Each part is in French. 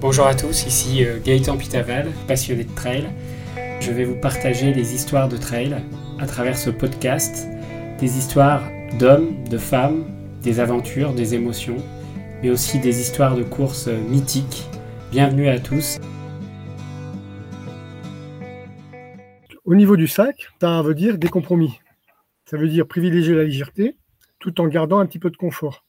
Bonjour à tous, ici euh, Gaëtan Pitaval, passionné de trail. Je vais vous partager les histoires de trail à travers ce podcast, des histoires d'hommes, de femmes, des aventures, des émotions, mais aussi des histoires de courses mythiques. Bienvenue à tous. Au niveau du sac, ça veut dire des compromis. Ça veut dire privilégier la légèreté tout en gardant un petit peu de confort.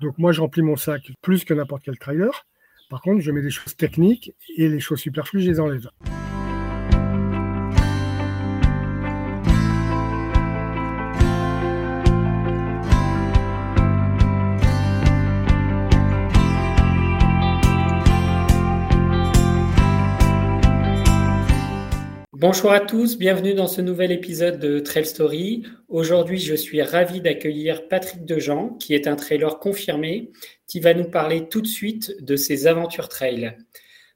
Donc moi, je remplis mon sac plus que n'importe quel trailer. Par contre, je mets des choses techniques et les choses superflues, je les enlève. Bonjour à tous, bienvenue dans ce nouvel épisode de Trail Story. Aujourd'hui, je suis ravi d'accueillir Patrick Dejean, qui est un trailer confirmé, qui va nous parler tout de suite de ses aventures trail.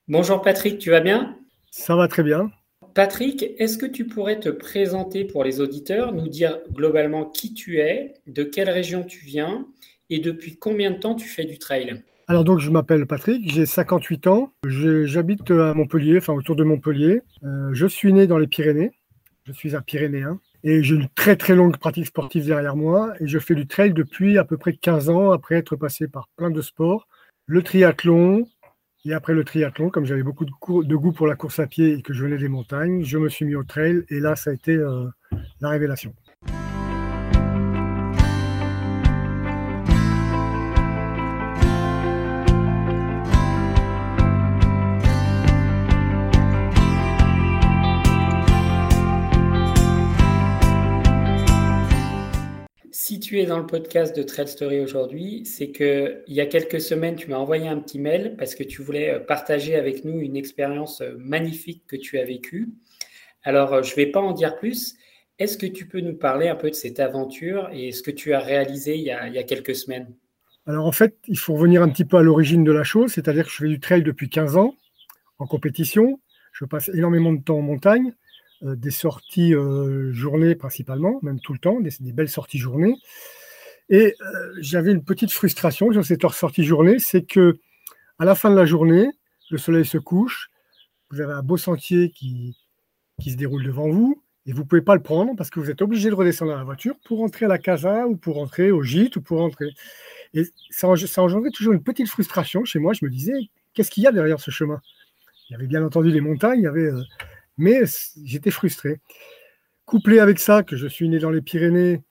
Bonjour Patrick, tu vas bien? Ça va très bien. Patrick, est-ce que tu pourrais te présenter pour les auditeurs, nous dire globalement qui tu es, de quelle région tu viens et depuis combien de temps tu fais du trail? Alors donc je m'appelle Patrick, j'ai 58 ans, j'habite à Montpellier, enfin autour de Montpellier. Euh, je suis né dans les Pyrénées, je suis un Pyrénéen et j'ai une très très longue pratique sportive derrière moi. Et je fais du trail depuis à peu près 15 ans après être passé par plein de sports, le triathlon et après le triathlon, comme j'avais beaucoup de, goût pour la course à pied et que je venais des montagnes, je me suis mis au trail. Et là ça a été euh, la révélation. Tu es dans le podcast de Trail Story aujourd'hui, c'est que il y a quelques semaines, tu m'as envoyé un petit mail parce que tu voulais euh, partager avec nous une expérience euh, magnifique que tu as vécue. Alors, euh, je ne vais pas en dire plus. Est-ce que tu peux nous parler un peu de cette aventure et ce que tu as réalisé il y a, il y a quelques semaines? Alors, en fait, il faut revenir un petit peu à l'origine de la chose, c'est-à-dire que je fais du trail depuis 15 ans en compétition. Je passe énormément de temps en montagne. Euh, des sorties euh, journées principalement, même tout le temps, des, belles sorties journées. Et euh, j'avais une petite frustration sur cette sortie journée, c'est que à la fin de la journée, le soleil se couche, vous avez un beau sentier qui, qui se déroule devant vous, et vous ne pouvez pas le prendre parce que vous êtes obligé de redescendre dans la voiture pour rentrer à la casa ou pour rentrer au gîte ou pour rentrer. Et ça, ça engendrait toujours une petite frustration chez moi. Je me disais, qu'est-ce qu'il y a derrière ce chemin? Il y avait bien entendu les montagnes, il y avait mais j'étais frustré. Couplé avec ça, que je suis né dans les Pyrénées,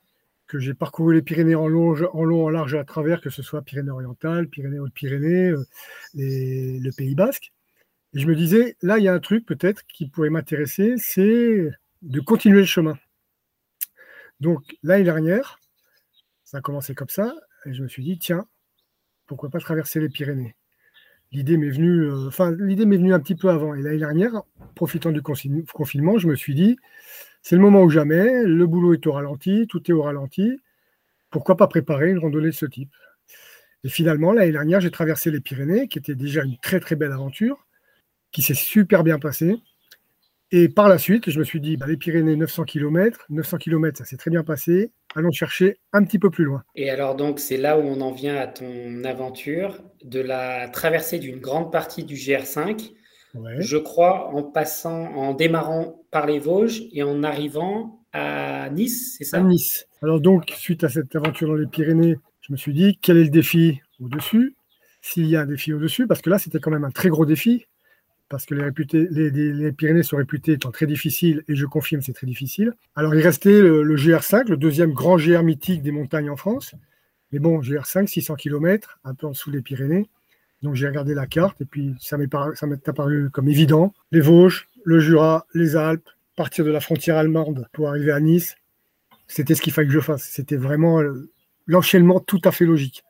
que j'ai parcouru les Pyrénées en long, en long, en large à travers, que ce soit Pyrénées-Orientales, Pyrénées-Hautes-Pyrénées, euh, le Pays Basque. Et je me disais, là, il y a un truc peut-être qui pourrait m'intéresser, c'est de continuer le chemin. Donc, l'année dernière, ça a commencé comme ça, et je me suis dit, tiens, pourquoi pas traverser les Pyrénées? L'idée m'est venue, euh, enfin, l'idée m'est venue un petit peu avant. Et l'année dernière, profitant du confinement, je me suis dit, c'est le moment ou jamais, le boulot est au ralenti, tout est au ralenti. Pourquoi pas préparer une randonnée de ce type? Et finalement, l'année dernière, j'ai traversé les Pyrénées, qui était déjà une très très belle aventure, qui s'est super bien passée. Et par la suite, je me suis dit, bah, les Pyrénées, 900 km, 900 km, ça s'est très bien passé. Allons chercher un petit peu plus loin. Et alors donc, c'est là où on en vient à ton aventure de la traversée d'une grande partie du GR5. Je crois en passant, en démarrant par les Vosges et en arrivant à Nice, c'est ça? À Nice. Alors donc, suite à cette aventure dans les Pyrénées, je me suis dit, quel est le défi au-dessus? S'il y a un défi au-dessus, parce que là, c'était quand même un très gros défi parce que les, Pyrénées sont réputées étant très difficiles, et je confirme, c'est très difficile. Alors, il restait le, GR5, le deuxième grand GR mythique des montagnes en France. Mais bon, GR5, 600 km, un peu en dessous des Pyrénées. Donc, j'ai regardé la carte, et puis ça m'est apparu comme évident. Les Vosges, le Jura, les Alpes, partir de la frontière allemande pour arriver à Nice, c'était ce qu'il fallait que je fasse. C'était vraiment euh, l'enchaînement tout à fait logique.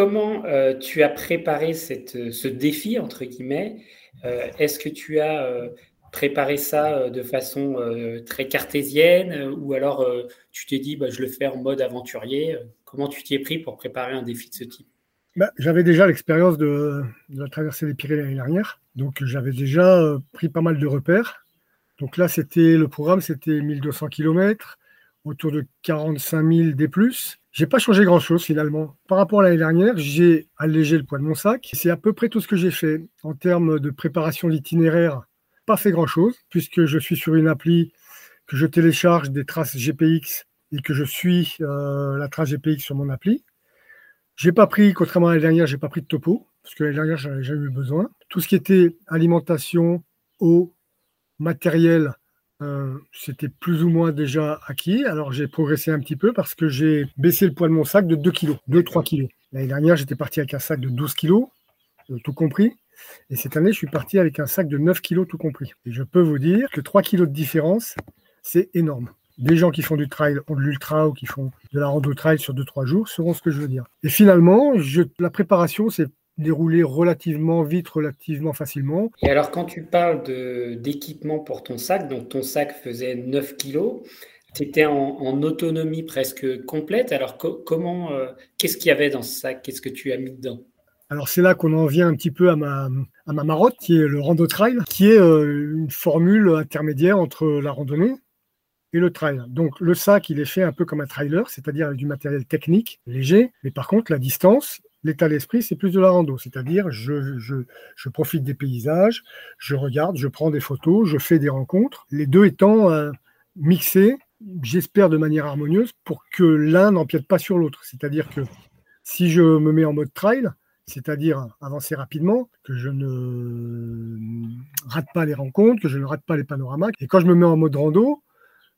Comment euh, tu as préparé cette, ce défi, entre guillemets euh, Est-ce que tu as euh, préparé ça de façon très cartésienne ou alors tu t'es dit, bah, je le fais en mode aventurier Comment tu t'y es pris pour préparer un défi de ce type? Bah, J'avais déjà l'expérience de, la traversée des Pyrénées l'année dernière. Donc j'avais déjà euh, pris pas mal de repères. Donc là, c'était le programme, c'était 1200 km, autour de 45 000 des plus. J'ai pas changé grand chose finalement. Par rapport à l'année dernière, j'ai allégé le poids de mon sac. C'est à peu près tout ce que j'ai fait en termes de préparation d'itinéraire. Pas fait grand chose puisque je suis sur une appli que je télécharge des traces GPX et que je suis euh, la trace GPX sur mon appli. J'ai pas pris, contrairement à l'année dernière, j'ai pas pris de topo parce que l'année dernière j'avais jamais eu besoin. Tout ce qui était alimentation, eau, matériel, euh, c'était plus ou moins déjà acquis. Alors j'ai progressé un petit peu parce que j'ai baissé le poids de mon sac de 2 kg, 2-3 kg. L'année dernière, j'étais parti avec un sac de 12 kg, euh, tout compris. Et cette année, je suis parti avec un sac de 9 kg, tout compris. Et je peux vous dire que 3 kg de différence, c'est énorme. Des gens qui font du trail, ont de l'ultra ou qui font de la rando trail sur 2-3 jours sauront ce que je veux dire. Et finalement, la préparation, c'est déroulé relativement vite, relativement facilement. Et alors, quand tu parles d'équipement pour ton sac, donc ton sac faisait 9 kilos, tu étais en, autonomie presque complète. Alors, comment, euh, qu'est-ce qu'il y avait dans ce sac? Qu'est-ce que tu as mis dedans? Alors c'est là qu'on en vient un petit peu à ma, à ma marotte, qui est le rando trail, qui est euh, une formule intermédiaire entre la randonnée et le trail. Donc le sac, il est fait un peu comme un trailer, c'est-à-dire avec du matériel technique léger, mais par contre la distance, l'état d'esprit, c'est plus de la rando, c'est-à-dire je, je, profite des paysages, je regarde, je prends des photos, je fais des rencontres, les deux étant euh, mixés, j'espère de manière harmonieuse, pour que l'un n'empiète pas sur l'autre. C'est-à-dire que si je me mets en mode trail, c'est-à-dire avancer rapidement, que je ne rate pas les rencontres, que je ne rate pas les panoramas, et quand je me mets en mode rando,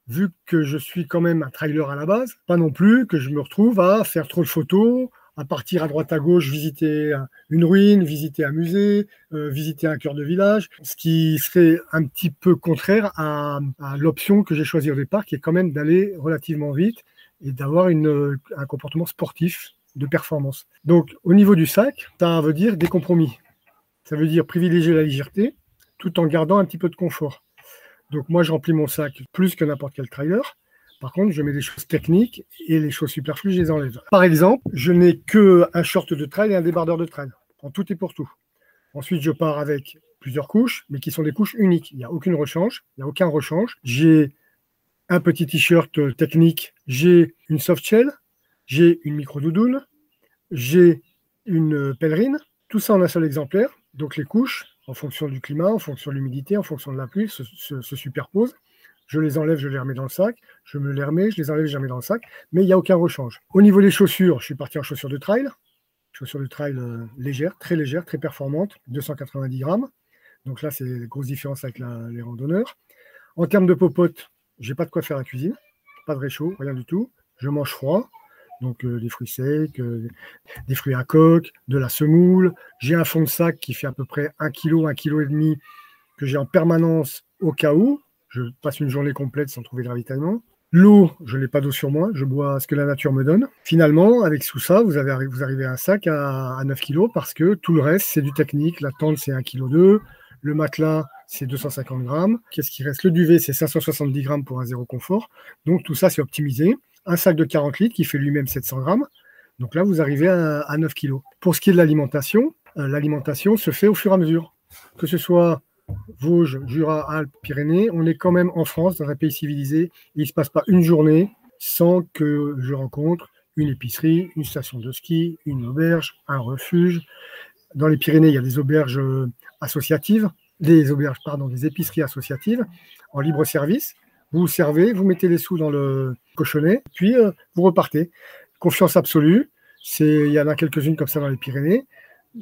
vu que je suis quand même un trailer à la base, pas non plus que je me retrouve à faire trop de photos, à partir à droite à gauche, visiter une ruine, visiter un musée, euh, visiter un cœur de village, ce qui serait un petit peu contraire à, l'option que j'ai choisie au départ, qui est quand même d'aller relativement vite et d'avoir un comportement sportif de performance. Donc au niveau du sac, ça veut dire des compromis. Ça veut dire privilégier la légèreté tout en gardant un petit peu de confort. Donc moi, je remplis mon sac plus que n'importe quel trailer. Par contre, je mets des choses techniques et les choses superflues, je les enlève. Par exemple, je n'ai que un short de trail et un débardeur de trail, en tout et pour tout. Ensuite, je pars avec plusieurs couches, mais qui sont des couches uniques. Il n'y a aucune rechange, il n'y a aucun rechange. J'ai un petit t-shirt technique, j'ai une soft shell, j'ai une micro doudoune, j'ai une pèlerine, tout ça en un seul exemplaire. Donc les couches, en fonction du climat, en fonction de l'humidité, en fonction de la pluie, se superposent je les enlève, je les remets dans le sac, je me les remets, je les enlève, je les remets dans le sac, mais il n'y a aucun rechange. Au niveau des chaussures, je suis parti en chaussures de trail, chaussures de trail euh, légères, très légères, très performantes, 290 grammes. Donc là, c'est une grosse différence avec les randonneurs. En termes de popote, j'ai pas de quoi faire la cuisine, pas de réchaud, rien du tout. Je mange froid, donc euh, des fruits secs, euh, des fruits à coque, de la semoule. J'ai un fond de sac qui fait à peu près 1 kg, 1 kg et demi que j'ai en permanence au cas où je passe une journée complète sans trouver de ravitaillement. L'eau, je n'ai pas d'eau sur moi, je bois ce que la nature me donne. Finalement, avec tout ça, vous, arrivez à un sac à, 9 kg parce que tout le reste, c'est du technique. La tente, c'est 1,2 kg. Le matelas, c'est 250 grammes. Qu'est-ce qui reste? Le duvet, c'est 570 grammes pour un zéro confort. Donc tout ça, c'est optimisé. Un sac de 40 litres qui fait lui-même 700 grammes. Donc là, vous arrivez à, 9 kg. Pour ce qui est de l'alimentation, euh, l'alimentation se fait au fur et à mesure. Que ce soit Vosges, Jura, Alpes, Pyrénées, on est quand même en France, dans un pays civilisé. il ne se passe pas une journée sans que je rencontre une épicerie, une station de ski, une auberge, un refuge. Dans les Pyrénées, il y a des auberges euh, associatives, des auberges, pardon, des épiceries associatives en libre service. Vous servez, vous mettez les sous dans le cochonnet, puis euh, vous repartez. Confiance absolue. il y en a quelques-unes comme ça dans les Pyrénées.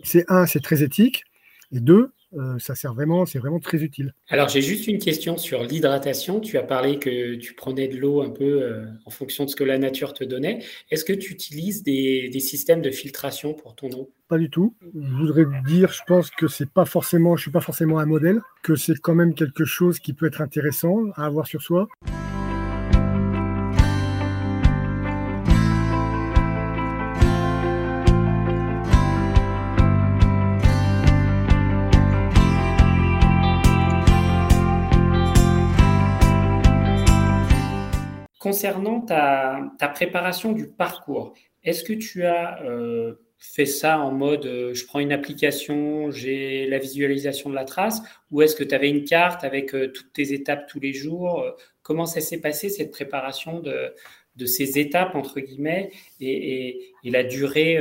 C'est un, c'est très éthique. Et deux, ça sert vraiment, c'est vraiment très utile. Alors j'ai juste une question sur l'hydratation. Tu as parlé que tu prenais de l'eau un peu euh, en fonction de ce que la nature te donnait. Est-ce que tu utilises des, systèmes de filtration pour ton eau? Pas du tout. Je voudrais dire, je pense que c'est pas forcément, je suis pas forcément un modèle, que c'est quand même quelque chose qui peut être intéressant à avoir sur soi. Concernant ta, préparation du parcours, est-ce que tu as euh, fais ça en mode euh, je prends une application, j'ai la visualisation de la trace, ou est-ce que tu avais une carte avec euh, toutes tes étapes tous les jours Comment ça s'est passé cette préparation de, ces étapes, entre guillemets, et, et, la durée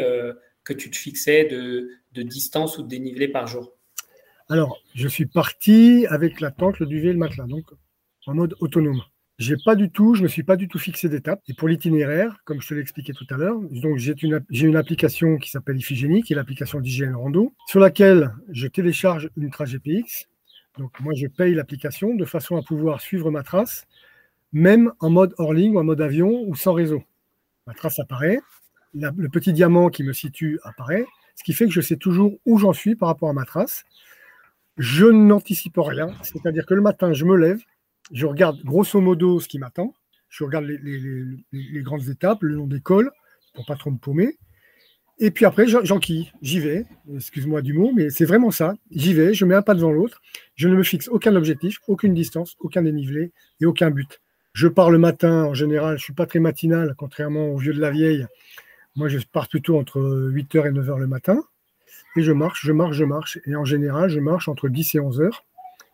que tu te fixais de, de distance ou de dénivelé par jour? Alors, je suis parti avec la tente, le duvet et le matelas, donc en mode autonome. J'ai pas du tout, je me suis pas du tout fixé d'étape. Et pour l'itinéraire, comme je te l'ai expliqué tout à l'heure, donc j'ai une, application qui s'appelle Iphigénie, qui est l'application d'hygiène rando, sur laquelle je télécharge une trace GPX. Donc moi, je paye l'application de façon à pouvoir suivre ma trace, même en mode hors ligne ou en mode avion ou sans réseau. Ma trace apparaît, le petit diamant qui me situe apparaît, ce qui fait que je sais toujours où j'en suis par rapport à ma trace. Je n'anticipe rien, c'est-à-dire que le matin, je me lève, je regarde grosso modo ce qui m'attend. Je regarde les, grandes étapes, le long des cols, pour pas trop me paumer. Et puis après, j'enquille, j'y vais. Excuse-moi du mot, mais c'est vraiment ça. J'y vais, je mets un pas devant l'autre. Je ne me fixe aucun objectif, aucune distance, aucun dénivelé et aucun but. Je pars le matin, en général, je ne suis pas très matinal, contrairement au vieux de la vieille. Moi, je pars plutôt entre 8h et 9h le matin. Et je marche, je marche, je marche. Et en général, je marche entre 10 et 11h.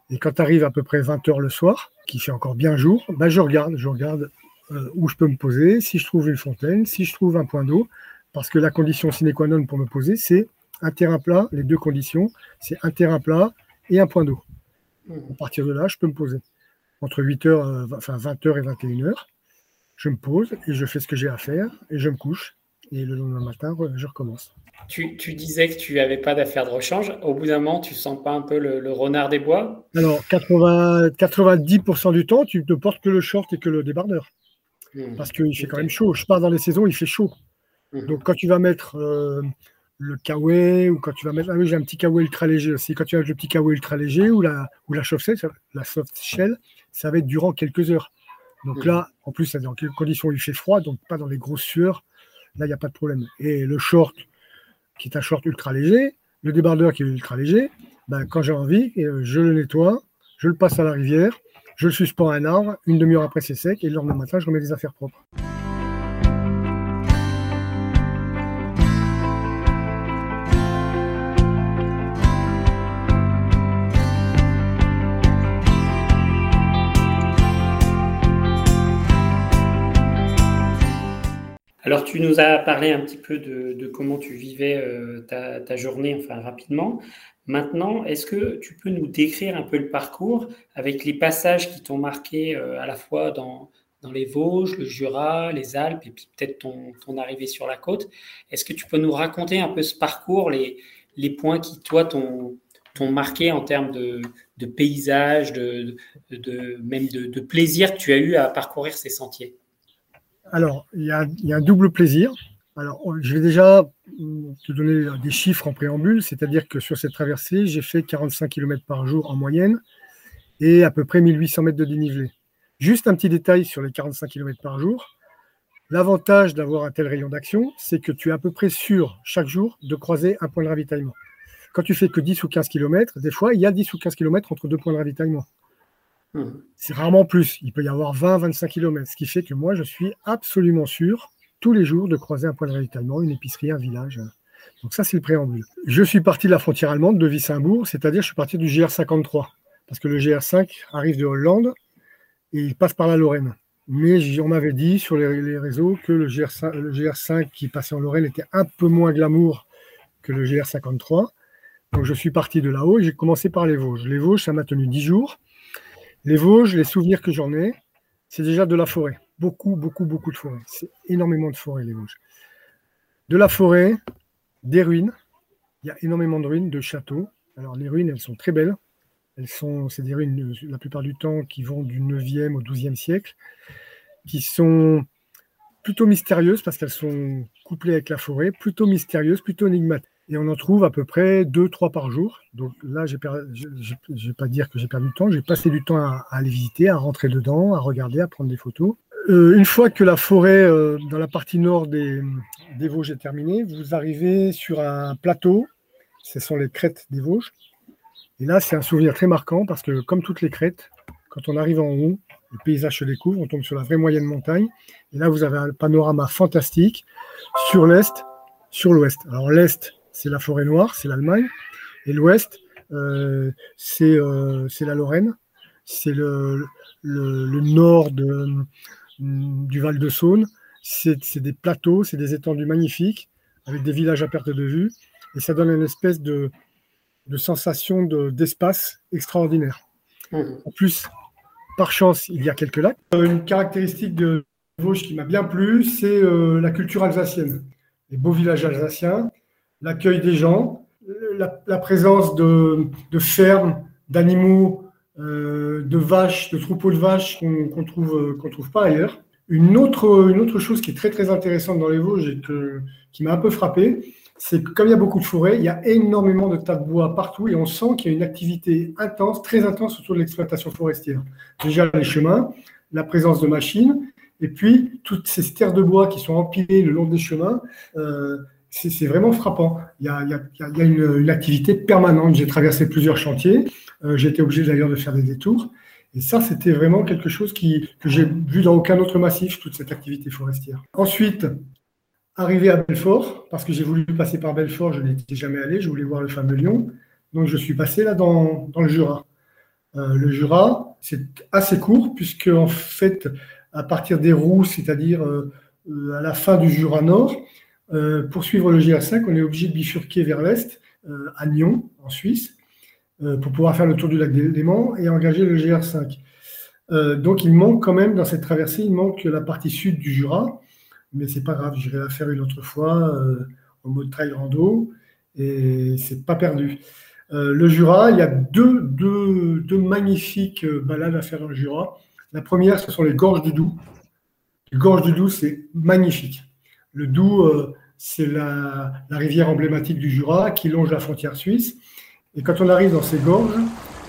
Et quand arrive à peu près 20 heures le soir, qui fait encore bien jour, ben je regarde, je regarde euh, où je peux me poser, si je trouve une fontaine, si je trouve un point d'eau, parce que la condition sine qua non pour me poser, c'est un terrain plat, les deux conditions, c'est un terrain plat et un point d'eau. Mmh. À partir de là, je peux me poser. Entre 8 heures, euh, enfin 20 heures et 21 heures, je me pose et je fais ce que j'ai à faire et je me couche. Et le lendemain matin, je recommence. Tu, disais que tu n'avais pas d'affaires de rechange. Au bout d'un moment, tu ne sens pas un peu le, renard des bois? Alors, 80, 90% du temps, tu ne portes que le short et que le débardeur. Hmm. Parce qu'il fait quand même chaud. Je pars dans les saisons, il fait chaud. Hmm. Donc, quand tu vas mettre euh, le kawaii ou quand tu vas mettre. Ah oui, j'ai un petit kawaii ultra léger aussi. Quand tu as le petit kawaii ultra léger ou la, ou la, la soft shell, ça va être durant quelques heures. Donc hmm. là, en plus, dans quelles conditions il fait froid, donc pas dans les grosses sueurs. Là, il n'y a pas de problème. Et le short, qui est un short ultra léger, le débardeur qui est ultra léger, ben, quand j'ai envie, euh, je le nettoie, je le passe à la rivière, je le suspends à un arbre, une demi-heure après c'est sec, et le lendemain matin, je remets des affaires propres. Tu nous as parlé un petit peu de, comment tu vivais euh, ta, journée, enfin rapidement. Maintenant, est-ce que tu peux nous décrire un peu le parcours avec les passages qui t'ont marqué euh, à la fois dans, les Vosges, le Jura, les Alpes et puis peut-être ton, arrivée sur la côte? Est-ce que tu peux nous raconter un peu ce parcours, les, points qui, toi, t'ont marqué en termes de, paysage, de, même de plaisir que tu as eu à parcourir ces sentiers? Alors, il y, a, un double plaisir. Alors, je vais déjà te donner des chiffres en préambule, c'est-à-dire que sur cette traversée, j'ai fait 45 km par jour en moyenne et à peu près 1800 mètres de dénivelé. Juste un petit détail sur les 45 km par jour. L'avantage d'avoir un tel rayon d'action, c'est que tu es à peu près sûr chaque jour de croiser un point de ravitaillement. Quand tu fais que 10 ou 15 km, des fois, il y a 10 ou 15 km entre deux points de ravitaillement. Hmm. C'est rarement plus. Il peut y avoir 20-25 km, ce qui fait que moi, je suis absolument sûr tous les jours de croiser un point de ravitaillement, une épicerie, un village. Donc ça, c'est le préambule. Je suis parti de la frontière allemande de Wissembourg, c'est-à-dire je suis parti du GR53, parce que le GR5 arrive de Hollande et il passe par la Lorraine. Mais on m'avait dit sur les, réseaux que le, GR5, le GR5 qui passait en Lorraine était un peu moins glamour que le GR53. Donc je suis parti de là-haut et j'ai commencé par les Vosges. Les Vosges, ça m'a tenu 10 jours. Les Vosges, les souvenirs que j'en ai, c'est déjà de la forêt. Beaucoup, beaucoup, beaucoup de forêt. C'est énormément de forêt, les Vosges. De la forêt, des ruines. Il y a énormément de ruines, de châteaux. Alors, les ruines, elles sont très belles. Elles sont, c'est des ruines, la plupart du temps, qui vont du 9e au 12e siècle, qui sont plutôt mystérieuses parce qu'elles sont couplées avec la forêt, plutôt mystérieuses, plutôt énigmatiques. Et on en trouve à peu près 2-3 par jour. Donc là, je ne vais pas dire que j'ai perdu du temps, j'ai passé du temps à, aller visiter, à rentrer dedans, à regarder, à prendre des photos. Euh, une fois que la forêt euh, dans la partie nord des, des, Vosges est terminée, vous arrivez sur un plateau, ce sont les crêtes des Vosges. Et là, c'est un souvenir très marquant parce que comme toutes les crêtes, quand on arrive en haut, le paysage se découvre, on tombe sur la vraie moyenne montagne. Et là, vous avez un panorama fantastique sur l'est, sur l'ouest. Alors l'est, c'est la forêt noire, c'est l'Allemagne, et l'ouest, euh, euh, c'est la Lorraine, c'est le, le, nord de, du Val de Saône, c'est des plateaux, c'est des étendues magnifiques, avec des villages à perte de vue, et ça donne une espèce de, de sensation d'espace extraordinaire. Mmh. En plus, par chance, il y a quelques lacs. Euh, une caractéristique de Vosges qui m'a bien plu, c'est euh, la culture alsacienne. Les beaux villages alsaciens, l'accueil des gens, la, présence de, fermes, d'animaux, euh, de vaches, de troupeaux de vaches qu'on ne trouve, qu'on trouve pas ailleurs. Une autre, une autre chose qui est très très intéressante dans les Vosges et qui m'a un peu frappé, c'est que comme il y a beaucoup de forêts, il y a énormément de tas de bois partout et on sent qu'il y a une activité intense, très intense autour de l'exploitation forestière. Déjà les chemins, la présence de machines, et puis toutes ces terres de bois qui sont empilées le long des chemins, euh, c'est vraiment frappant. Il y a, une, activité permanente. J'ai traversé plusieurs chantiers, euh, j'ai été obligé d'ailleurs de faire des détours. Et ça, c'était vraiment quelque chose qui, que j'ai vu dans aucun autre massif, toute cette activité forestière. Ensuite, Arrivé à Belfort, parce que j'ai voulu passer par Belfort, je n'étais jamais allé, je voulais voir le fameux lion. Donc je suis passé là dans, le Jura. Euh, le Jura, c'est assez court, puisque en fait, à partir des roues, c'est-à-dire euh, à la fin du Jura Nord, euh, pour suivre le GR5, on est obligé de bifurquer vers l'est, à Nyon, en Suisse, pour pouvoir faire le tour du lac Léman et engager le GR5. donc il manque quand même, dans cette traversée, il manque la partie sud du Jura mais c'est pas grave, j'irai la faire une autre fois euh, en mode trail rando et c'est pas perdu. Euh, le Jura, il y a deux, deux, deux, magnifiques euh, balades à faire dans le Jura. La première, ce sont les gorges du Doubs. Les gorges du Doubs, c'est magnifique. Le Doubs, c'est la, rivière emblématique du Jura qui longe la frontière suisse. Et quand on arrive dans ces gorges,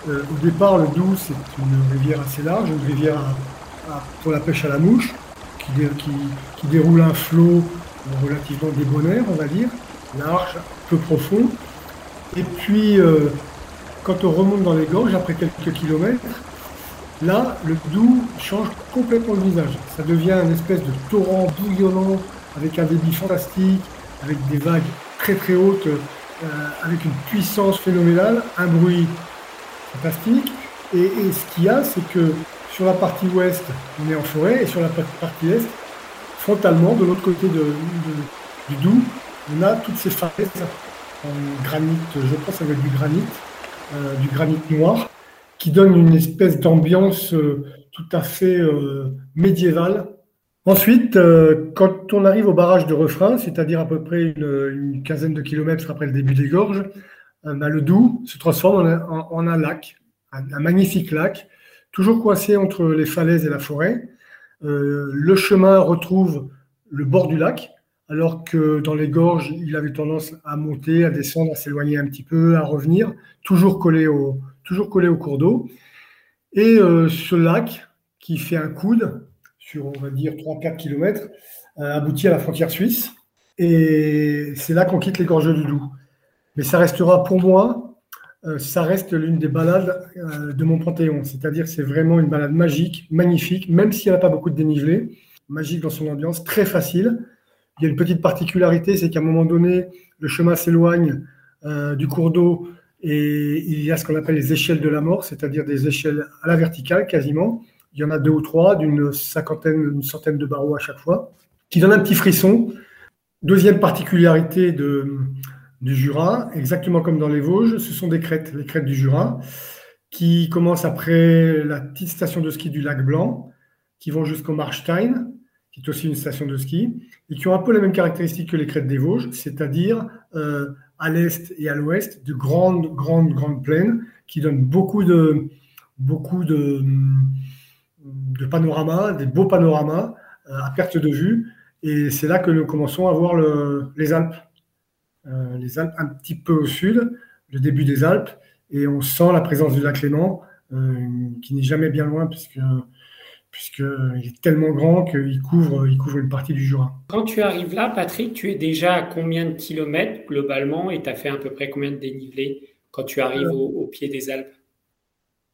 au départ, le Doubs, c'est une rivière assez large, une rivière pour la pêche à la mouche qui, déroule un flot relativement débonnaire, on va dire, large, peu profond. Et puis, euh, quand on remonte dans les gorges, après quelques kilomètres, là, le Doubs change complètement le visage. Ça devient une espèce de torrent bouillonnant, avec un débit fantastique, avec des vagues très très hautes, euh, avec une puissance phénoménale, un bruit fantastique. et ce qu'il y a, c'est que sur la partie ouest, on est en forêt, et sur la partie est, frontalement, de l'autre côté de, du Doubs, on a toutes ces falaises en granit, je pense avec du granit, euh, du granit noir, qui donne une espèce d'ambiance euh, tout à fait euh, médiévale. Ensuite, quand on arrive au barrage de Refrain, c'est-à-dire à peu près une, quinzaine de kilomètres après le début des gorges, bah, le Doubs se transforme en, un lac, un magnifique lac, toujours coincé entre les falaises et la forêt. Euh, le chemin retrouve le bord du lac, alors que dans les gorges, il avait tendance à monter, à descendre, à s'éloigner un petit peu, à revenir, toujours collé au, toujours collé au cours d'eau. Et euh, ce lac, qui fait un coude sur, on va dire, 3-4 km, aboutit à la frontière suisse. Et c'est là qu'on quitte les gorges du Doubs. Mais ça restera pour moi euh, ça reste l'une des balades euh, de mon panthéon. C'est-à-dire c'est vraiment une balade magique, magnifique, même si elle n'a pas beaucoup de dénivelé, magique dans son ambiance, très facile. Il y a une petite particularité, c'est qu'à un moment donné, le chemin s'éloigne euh, du cours d'eau et il y a ce qu'on appelle les échelles de la mort, c'est-à-dire des échelles à la verticale quasiment. Il y en a deux ou trois, d'une cinquantaine, une centaine de barreaux à chaque fois, qui donnent un petit frisson. Deuxième particularité du Jura, exactement comme dans les Vosges, ce sont des crêtes, les crêtes du Jura, qui commencent après la petite station de ski du lac Blanc, qui vont jusqu'au Marstein, qui est aussi une station de ski, et qui ont un peu les mêmes caractéristiques que les crêtes des Vosges, c'est-à-dire euh, à l'est et à l'ouest, de grandes, grandes, grandes plaines qui donnent beaucoup de, beaucoup de, de panoramas, des beaux panoramas euh, à perte de vue. Et c'est là que nous commençons à voir le, les Alpes. Euh, les Alpes un petit peu au sud, le début des Alpes, et on sent la présence du lac Léman, euh, qui n'est jamais bien loin, puisque puisqu'il est tellement grand qu'il couvre, il couvre une partie du Jura. Quand tu arrives là, Patrick, tu es déjà à combien de kilomètres globalement? Et tu as fait à peu près combien de dénivelé quand tu arrives au, pied des Alpes?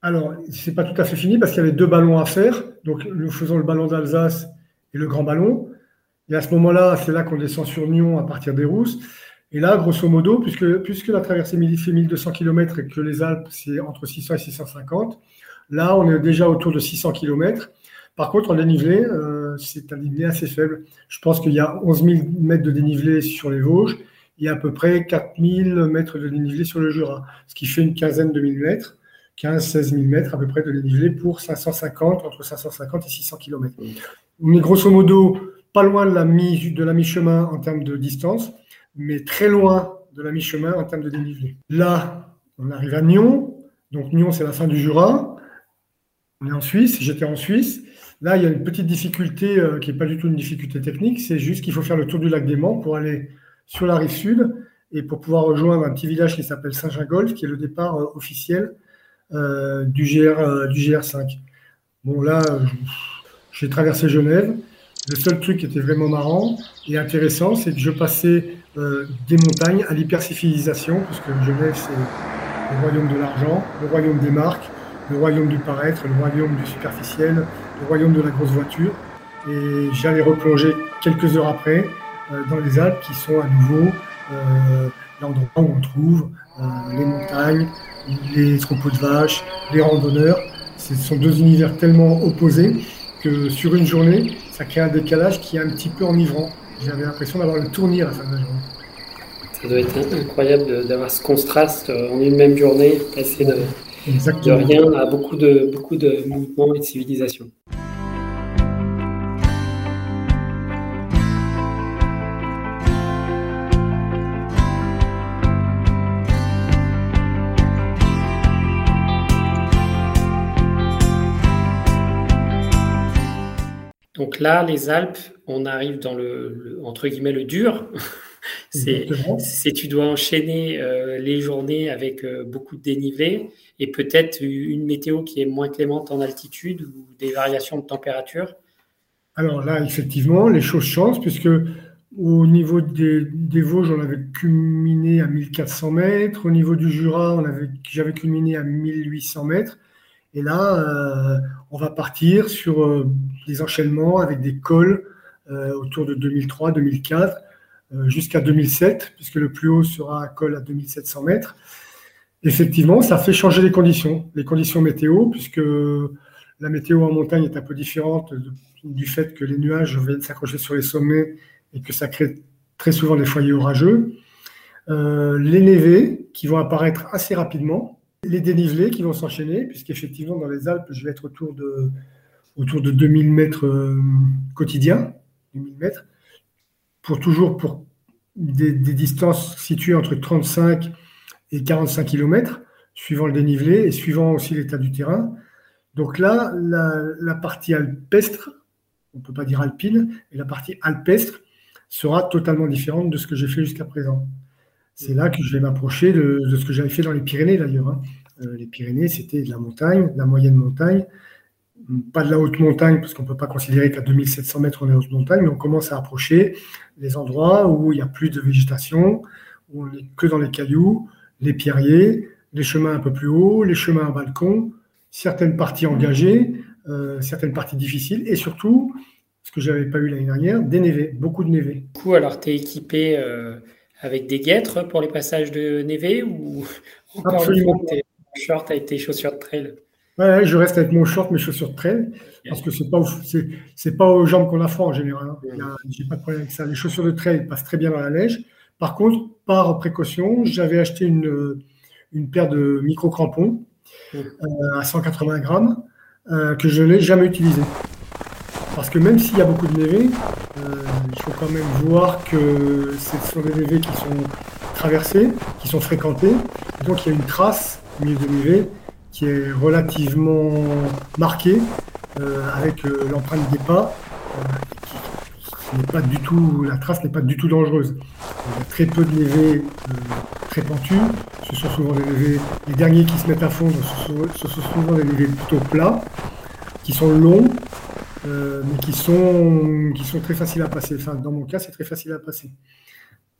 Alors, c'est pas tout à fait fini parce qu'il y avait deux ballons à faire. Donc, nous faisons le ballon d'Alsace et le grand ballon. Et à ce moment-là, c'est là qu'on descend sur Nyon à partir des Rousses. Et là, grosso modo, puisque, puisque la traversée fait 1200 km et que les Alpes, c'est entre 600 et 650, là, on est déjà autour de 600 km. Par contre, en dénivelé, euh, c'est un dénivelé assez faible. Je pense qu'il y a 11 000 mètres de dénivelé sur les Vosges et à peu près 4 000 mètres de dénivelé sur le Jura, ce qui fait une quinzaine de millimètres, 15-16 000 mètres à peu près de dénivelé pour 550, entre 550 et 600 km. On est grosso modo pas loin de la mi-chemin en termes de distance mais très loin de la mi-chemin en termes de dénivelé. Là, on arrive à Nyon. Donc Nyon, c'est la fin du Jura. On est en Suisse, j'étais en Suisse. Là, il y a une petite difficulté euh, qui n'est pas du tout une difficulté technique, c'est juste qu'il faut faire le tour du lac Léman pour aller sur la rive sud et pour pouvoir rejoindre un petit village qui s'appelle Saint-Gingolf, qui est le départ euh, officiel euh, du, GR, du GR5. Bon, là, j'ai traversé Genève. Le seul truc qui était vraiment marrant et intéressant, c'est que je passais euh, des montagnes à l'hypercivilisation, puisque Genève, c'est le royaume de l'argent, le royaume des marques, le royaume du paraître, le royaume du superficiel, le royaume de la grosse voiture. Et j'allais replonger quelques heures après euh, dans les Alpes, qui sont à nouveau euh, l'endroit où on trouve les montagnes, les troupeaux de vaches, les randonneurs. Ce sont deux univers tellement opposés que sur une journée, ça crée un décalage qui est un petit peu enivrant. J'avais l'impression d'avoir le tournir à la fin de la journée. Ça doit être incroyable d'avoir ce contraste euh, en une même journée, passer de, de rien à beaucoup de, beaucoup de mouvements et de civilisations. Là, les Alpes, on arrive dans le, entre guillemets le dur. c'est tu dois enchaîner euh, les journées avec euh, beaucoup de dénivelé et peut-être une météo qui est moins clémente en altitude ou des variations de température. Alors là, effectivement, les choses changent puisque au niveau des, Vosges, on avait culminé à 1400 mètres. Au niveau du Jura, j'avais culminé à 1800 mètres. Et là, euh, on va partir sur euh, des enchaînements avec des cols euh, autour de 2003, 2004, jusqu'à 2007, puisque le plus haut sera un col à 2700 mètres. Effectivement, ça fait changer les conditions, les conditions météo, puisque la météo en montagne est un peu différente du fait que les nuages viennent s'accrocher sur les sommets et que ça crée très souvent des foyers orageux. les névés qui vont apparaître assez rapidement, les dénivelés qui vont s'enchaîner, puisqu'effectivement, dans les Alpes, je vais être autour de, autour de 2000 mètres euh, quotidiens, 2000 mètres, pour toujours pour des, distances situées entre 35 et 45 km, suivant le dénivelé et suivant aussi l'état du terrain. Donc là, la, partie alpestre, on ne peut pas dire alpine, et la partie alpestre sera totalement différente de ce que j'ai fait jusqu'à présent. C'est là que je vais m'approcher de, ce que j'avais fait dans les Pyrénées d'ailleurs. Hein. Euh, les Pyrénées, c'était de la montagne, de la moyenne montagne, pas de la haute montagne, parce qu'on ne peut pas considérer qu'à 2700 mètres on est haute montagne, mais on commence à approcher les endroits où il n'y a plus de végétation, où on n'est que dans les cailloux, les pierriers, les chemins un peu plus hauts, les chemins à balcon, certaines parties engagées, euh, certaines parties difficiles, et surtout, ce que je n'avais pas eu l'année dernière, des névés, beaucoup de névés. Du coup, alors tu es équipé euh, avec des guêtres pour les passages de névé ou encore Absolument. Une short avec tes chaussures de trail? Ouais, je reste avec mon short, mes chaussures de trail, parce que c'est pas c'est pas aux jambes qu'on a froid en général. Hein. J'ai pas de problème avec ça. Les chaussures de trail passent très bien dans la neige. Par contre, par précaution, j'avais acheté une, une paire de micro crampons euh, à 180 grammes euh, que je n'ai jamais utilisé. Parce que même s'il y a beaucoup de euh, il faut quand même voir que ce sont des névés qui sont traversés, qui sont fréquentés. Donc il y a une trace milieu de névé qui est relativement marquée euh, avec euh, l'empreinte des pas. n'est pas du tout, la trace n'est pas du tout dangereuse. Il y a très peu de névés très pentus. Ce sont souvent des névés, les derniers qui se mettent à fondre, ce sont souvent des névés plutôt plats, qui sont longs, euh, mais qui sont, qui sont très faciles à passer. Enfin, dans mon cas, c'est très facile à passer.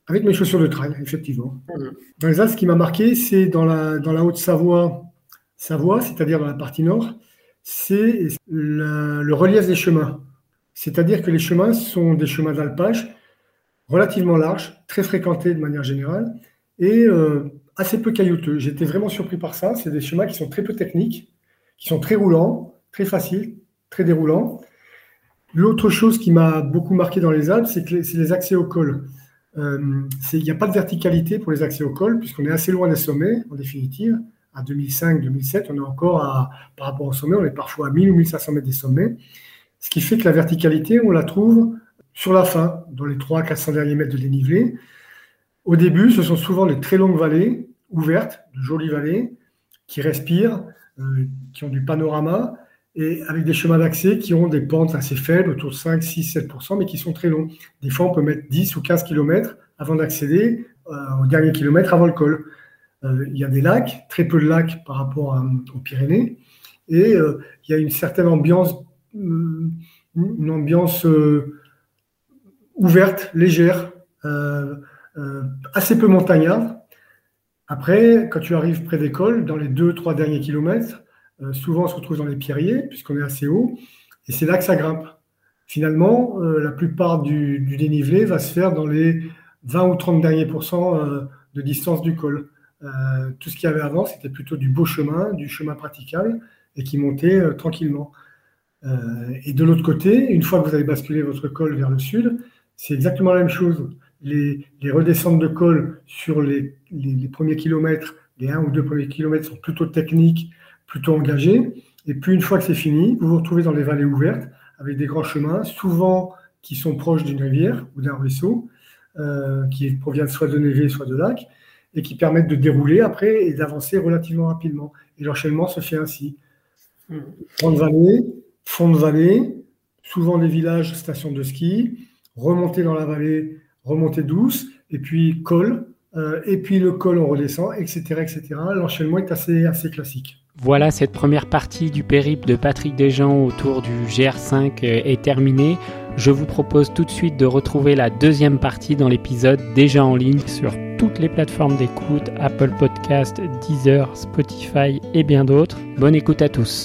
Avec mes chaussures de trail, effectivement. Mmh. Dans les Alpes, ce qui m'a marqué, c'est dans la, dans la Haute-Savoie, Savoie, c'est-à-dire dans la partie nord, c'est le relief des chemins. C'est-à-dire que les chemins sont des chemins d'alpage relativement larges, très fréquentés de manière générale, et euh, assez peu caillouteux. J'étais vraiment surpris par ça. C'est des chemins qui sont très peu techniques, qui sont très roulants, très faciles, très déroulants. L'autre chose qui m'a beaucoup marqué dans les Alpes, c'est les accès au col. Euh, il n'y a pas de verticalité pour les accès au col, puisqu'on est assez loin des sommets, en définitive. À 2005-2007, on est encore par rapport au sommet, on est parfois à 1000 ou 1500 mètres des sommets. Ce qui fait que la verticalité, on la trouve sur la fin, dans les 300-400 derniers mètres de dénivelé. Au début, ce sont souvent de très longues vallées, ouvertes, de jolies vallées, qui respirent, euh, qui ont du panorama, et avec des chemins d'accès qui ont des pentes assez faibles, autour de 5, 6, 7 mais qui sont très longs. Des fois, on peut mettre 10 ou 15 km avant d'accéder euh, au dernier kilomètre avant le col. Euh, il y a des lacs, très peu de lacs par rapport aux Pyrénées, et il y a une certaine ambiance, une ambiance ouverte, légère, euh, assez peu montagnard. Après, quand tu arrives près des cols, dans les deux, trois derniers kilomètres, euh, souvent on se retrouve dans les pierriers, puisqu'on est assez haut, et c'est là que ça grimpe. Finalement, euh, la plupart du, dénivelé va se faire dans les 20 ou 30 derniers pourcents de distance du col. tout ce qu'il y avait avant, c'était plutôt du beau chemin, du chemin praticable, et qui montait tranquillement. et de l'autre côté, une fois que vous avez basculé votre col vers le sud, c'est exactement la même chose les, redescentes de col sur les, premiers kilomètres, les un ou deux premiers kilomètres sont plutôt techniques, plutôt engagés. Et puis une fois que c'est fini, vous vous retrouvez dans les vallées ouvertes avec des grands chemins, souvent qui sont proches d'une rivière ou d'un ruisseau, euh, qui proviennent soit de névé, soit de lac, et qui permettent de dérouler après et d'avancer relativement rapidement. Et l'enchaînement se fait ainsi. Grande vallée, fond de vallée, souvent des villages, stations de ski, remonter dans la vallée remontée douce, et puis col, euh, et puis le col, on redescend, etc. etc. L'enchaînement est assez, assez classique. Voilà, cette première partie du périple de Patrick Desjean autour du GR5 euh, est terminée. Je vous propose tout de suite de retrouver la deuxième partie dans l'épisode déjà en ligne sur toutes les plateformes d'écoute, Apple Podcast, Deezer, Spotify et bien d'autres. Bonne écoute à tous.